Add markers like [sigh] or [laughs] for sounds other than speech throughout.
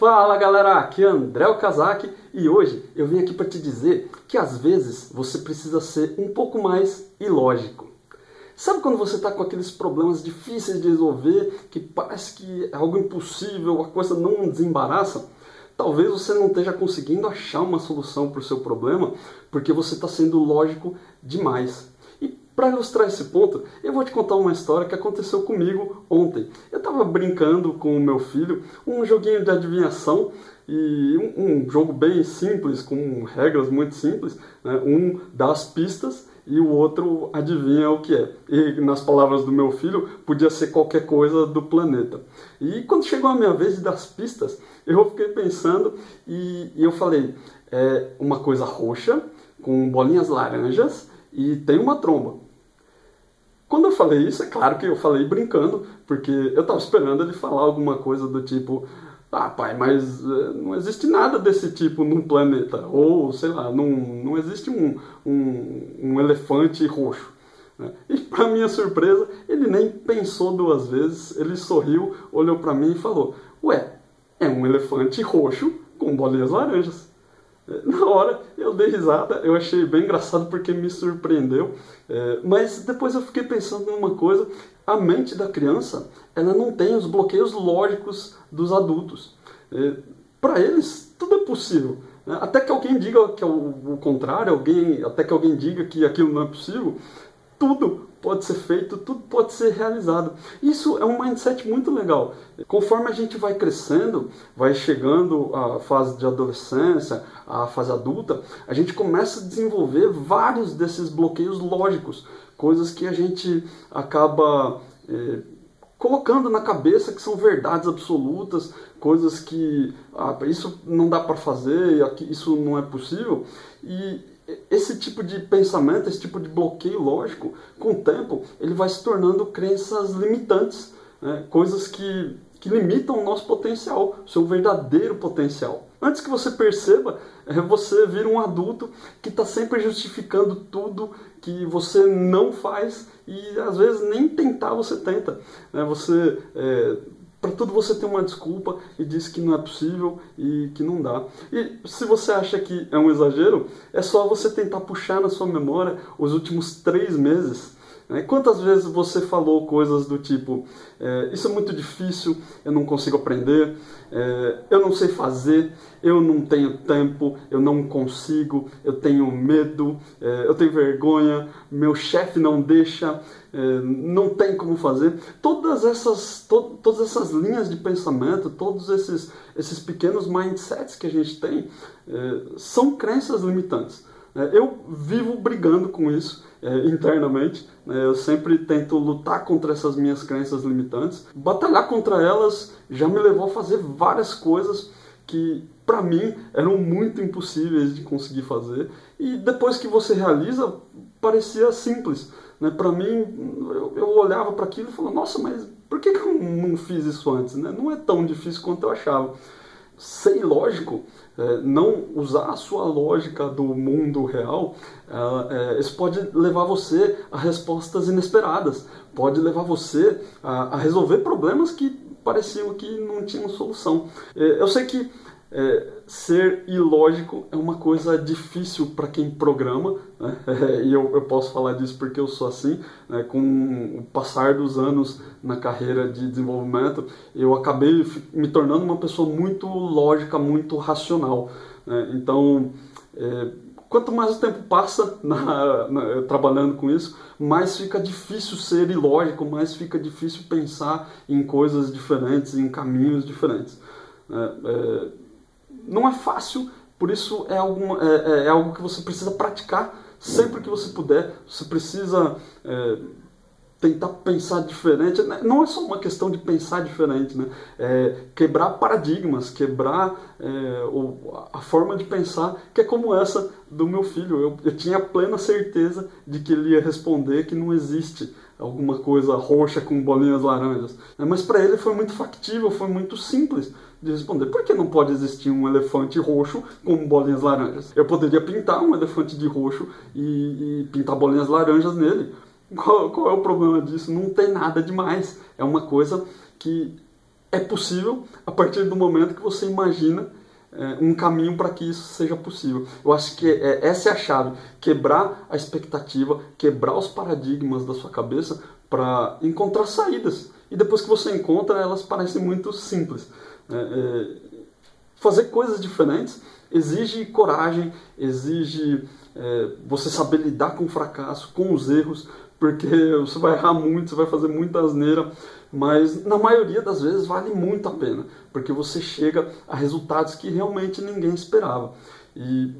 Fala galera, aqui é André Okazaki e hoje eu vim aqui para te dizer que às vezes você precisa ser um pouco mais ilógico. Sabe quando você está com aqueles problemas difíceis de resolver, que parece que é algo impossível, a coisa não desembaraça? Talvez você não esteja conseguindo achar uma solução para o seu problema porque você está sendo lógico demais. Para ilustrar esse ponto, eu vou te contar uma história que aconteceu comigo ontem. Eu estava brincando com o meu filho, um joguinho de adivinhação e um, um jogo bem simples, com regras muito simples. Né? Um dá as pistas e o outro adivinha o que é. E nas palavras do meu filho, podia ser qualquer coisa do planeta. E quando chegou a minha vez de dar as pistas, eu fiquei pensando e, e eu falei: é uma coisa roxa com bolinhas laranjas e tem uma tromba. Quando eu falei isso, é claro que eu falei brincando, porque eu estava esperando ele falar alguma coisa do tipo, ah, pai, mas eh, não existe nada desse tipo num planeta. Ou, sei lá, não, não existe um, um, um elefante roxo. Né? E, para minha surpresa, ele nem pensou duas vezes, ele sorriu, olhou para mim e falou: Ué, é um elefante roxo com bolinhas laranjas. [laughs] Na hora eu dei risada, eu achei bem engraçado porque me surpreendeu, é, mas depois eu fiquei pensando numa coisa: a mente da criança ela não tem os bloqueios lógicos dos adultos. É, Para eles tudo é possível. Né? Até que alguém diga que é o, o contrário, alguém, até que alguém diga que aquilo não é possível, tudo pode ser feito, tudo pode ser realizado. Isso é um mindset muito legal. Conforme a gente vai crescendo, vai chegando à fase de adolescência, à fase adulta, a gente começa a desenvolver vários desses bloqueios lógicos, coisas que a gente acaba é, colocando na cabeça que são verdades absolutas, coisas que ah, isso não dá para fazer, isso não é possível. E esse tipo de pensamento, esse tipo de bloqueio lógico, com o tempo, ele vai se tornando crenças limitantes, né? coisas que, que limitam o nosso potencial, o seu verdadeiro potencial. Antes que você perceba, é, você vira um adulto que está sempre justificando tudo que você não faz e às vezes nem tentar você tenta. Né? Você é, para tudo você tem uma desculpa e diz que não é possível e que não dá. E se você acha que é um exagero, é só você tentar puxar na sua memória os últimos três meses né? Quantas vezes você falou coisas do tipo: é, Isso é muito difícil, eu não consigo aprender, é, eu não sei fazer, eu não tenho tempo, eu não consigo, eu tenho medo, é, eu tenho vergonha, meu chefe não deixa, é, não tem como fazer. Todas essas, to, todas essas linhas de pensamento, todos esses, esses pequenos mindsets que a gente tem, é, são crenças limitantes. É, eu vivo brigando com isso é, internamente. Né? Eu sempre tento lutar contra essas minhas crenças limitantes. Batalhar contra elas já me levou a fazer várias coisas que para mim eram muito impossíveis de conseguir fazer. E depois que você realiza, parecia simples. Né? Para mim, eu, eu olhava para aquilo e falava: Nossa, mas por que, que eu não fiz isso antes? Né? Não é tão difícil quanto eu achava ser ilógico, é, não usar a sua lógica do mundo real, é, isso pode levar você a respostas inesperadas, pode levar você a, resolver problemas que pareciam que não tinham solução. É, eu sei que é, ser ilógico é uma coisa difícil para quem programa, né? é, [laughs] e eu, eu, posso falar disso porque eu sou assim. Né? Com o passar dos anos na carreira de desenvolvimento, eu acabei me tornando uma pessoa muito lógica, muito racional. Né? Então, é, quanto mais o tempo passa [laughs] na, na, trabalhando com isso, mais fica difícil ser ilógico, mais fica difícil pensar em coisas diferentes, em caminhos diferentes. Né? É, não é fácil, por isso é, alguma, é, é, é, algo que você precisa praticar sempre que você puder. Você precisa é, tentar pensar diferente. Né? Não é só uma questão de pensar diferente, né? É quebrar paradigmas, quebrar é, a forma de pensar, que é como essa do meu filho. Eu, eu tinha plena certeza de que ele ia responder que não existe alguma coisa roxa com bolinhas laranjas. Mas para ele foi muito factível, foi muito simples de responder. Por que não pode existir um elefante roxo com bolinhas laranjas? Eu poderia pintar um elefante de roxo e, e pintar bolinhas laranjas nele. Qual, qual, é o problema disso? Não tem nada demais. É uma coisa que é possível a partir do momento que você imagina um caminho para que isso seja possível. Eu acho que é, essa é a chave: quebrar a expectativa, quebrar os paradigmas da sua cabeça para encontrar saídas. E depois que você encontra, elas parecem muito simples. É, é fazer coisas diferentes exige coragem, exige é, você saber lidar com o fracasso, com os erros, porque [laughs] você vai errar muito, você vai fazer muita asneira, mas na maioria das vezes vale muito a pena, porque você chega a resultados que realmente ninguém esperava. E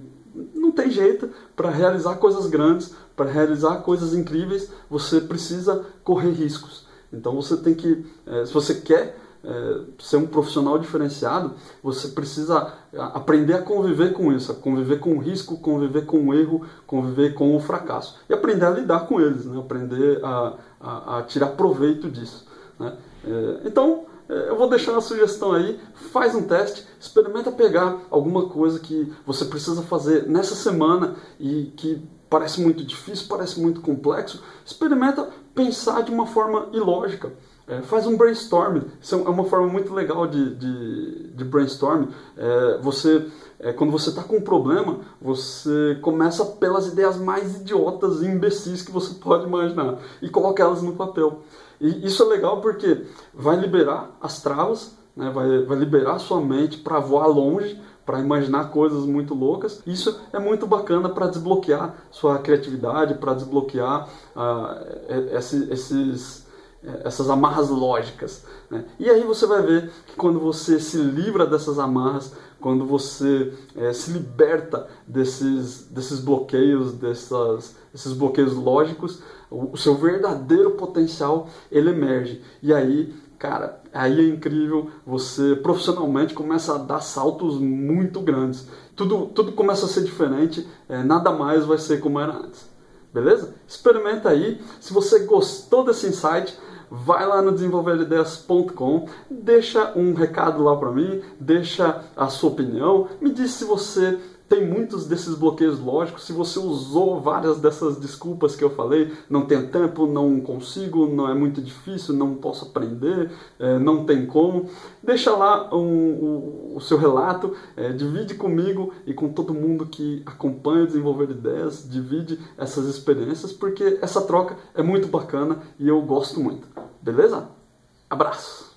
não tem jeito para realizar coisas grandes, para realizar coisas incríveis, você precisa correr riscos. Então você tem que, é, se você quer é, ser um profissional diferenciado, você precisa aprender a conviver com isso, a conviver com o risco, conviver com o erro, conviver com o fracasso. E aprender a lidar com eles, né? aprender a, a, a tirar proveito disso. Né? É, então, é, eu vou deixar uma sugestão aí, faz um teste, experimenta pegar alguma coisa que você precisa fazer nessa semana e que parece muito difícil, parece muito complexo, experimenta pensar de uma forma ilógica. É, faz um brainstorm. Isso é uma forma muito legal de, de, de brainstorm. É, você, é, quando você está com um problema, você começa pelas ideias mais idiotas e imbecis que você pode imaginar e coloca elas no papel. E isso é legal porque vai liberar as travas, né, vai, vai liberar a sua mente para voar longe, para imaginar coisas muito loucas. Isso é muito bacana para desbloquear sua criatividade, para desbloquear uh, esses é, essas amarras lógicas. Né? E aí você vai ver que quando você se livra dessas amarras, quando você é, se liberta desses, desses bloqueios, dessas, desses bloqueios lógicos, o, o seu verdadeiro potencial ele emerge. E aí, cara, aí é incrível, você profissionalmente começa a dar saltos muito grandes. Tudo, tudo começa a ser diferente, é, nada mais vai ser como era antes. Beleza? Experimenta aí. Se você gostou desse insight, vai lá no desenvolverideias.com, deixa um recado lá para mim, deixa a sua opinião, me diz se você tem muitos desses bloqueios lógicos. Se você usou várias dessas desculpas que eu falei, não tenho tempo, não consigo, não é muito difícil, não posso aprender, é, não tem como, deixa lá um, o seu relato, é, divide comigo e com todo mundo que acompanha o Desenvolver Ideias, divide essas experiências, porque essa troca é muito bacana e eu gosto muito. Beleza? Abraço!